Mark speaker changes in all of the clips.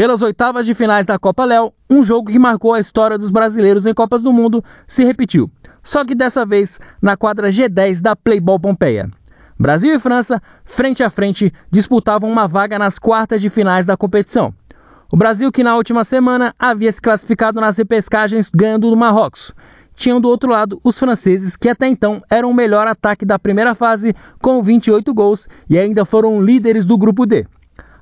Speaker 1: Pelas oitavas de finais da Copa Léo, um jogo que marcou a história dos brasileiros em Copas do Mundo se repetiu, só que dessa vez na quadra G10 da Playball Pompeia. Brasil e França, frente a frente, disputavam uma vaga nas quartas de finais da competição. O Brasil, que na última semana havia se classificado nas repescagens ganhando do Marrocos, tinham do outro lado os franceses, que até então eram o melhor ataque da primeira fase, com 28 gols e ainda foram líderes do grupo D.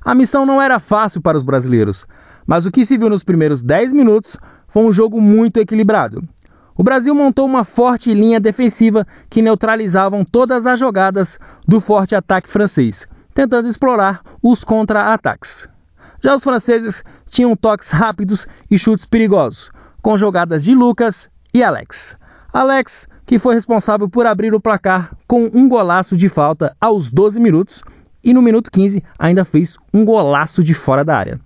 Speaker 1: A missão não era fácil para os brasileiros, mas o que se viu nos primeiros 10 minutos foi um jogo muito equilibrado. O Brasil montou uma forte linha defensiva que neutralizavam todas as jogadas do forte ataque francês, tentando explorar os contra-ataques. Já os franceses tinham toques rápidos e chutes perigosos, com jogadas de Lucas e Alex. Alex, que foi responsável por abrir o placar com um golaço de falta aos 12 minutos e no minuto 15 ainda fez um golaço de fora da área.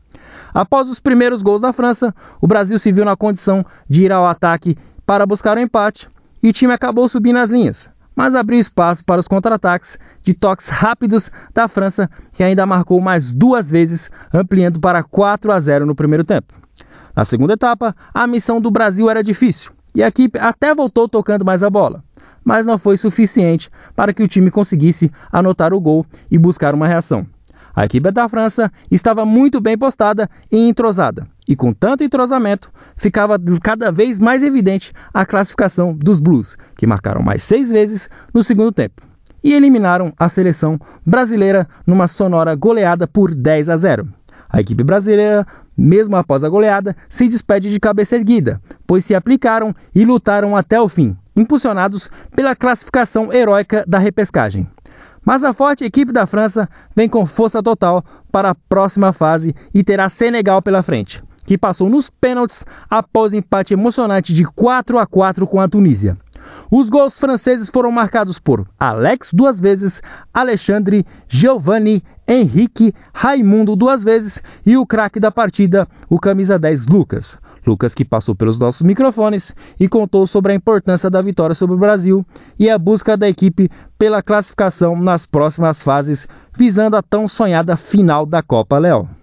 Speaker 1: Após os primeiros gols da França, o Brasil se viu na condição de ir ao ataque para buscar o um empate e o time acabou subindo as linhas, mas abriu espaço para os contra-ataques de toques rápidos da França, que ainda marcou mais duas vezes, ampliando para 4 a 0 no primeiro tempo. Na segunda etapa, a missão do Brasil era difícil e a equipe até voltou tocando mais a bola mas não foi suficiente para que o time conseguisse anotar o gol e buscar uma reação. A equipe da França estava muito bem postada e entrosada, e com tanto entrosamento ficava cada vez mais evidente a classificação dos Blues, que marcaram mais seis vezes no segundo tempo e eliminaram a seleção brasileira numa sonora goleada por 10 a 0. A equipe brasileira, mesmo após a goleada, se despede de cabeça erguida, pois se aplicaram e lutaram até o fim, impulsionados pela classificação heróica da repescagem. Mas a forte equipe da França vem com força total para a próxima fase e terá Senegal pela frente, que passou nos pênaltis após o empate emocionante de 4 a 4 com a Tunísia. Os gols franceses foram marcados por Alex duas vezes, Alexandre, Giovanni, Henrique, Raimundo duas vezes e o craque da partida, o camisa 10 Lucas. Lucas que passou pelos nossos microfones e contou sobre a importância da vitória sobre o Brasil e a busca da equipe pela classificação nas próximas fases, visando a tão sonhada final da Copa Léo.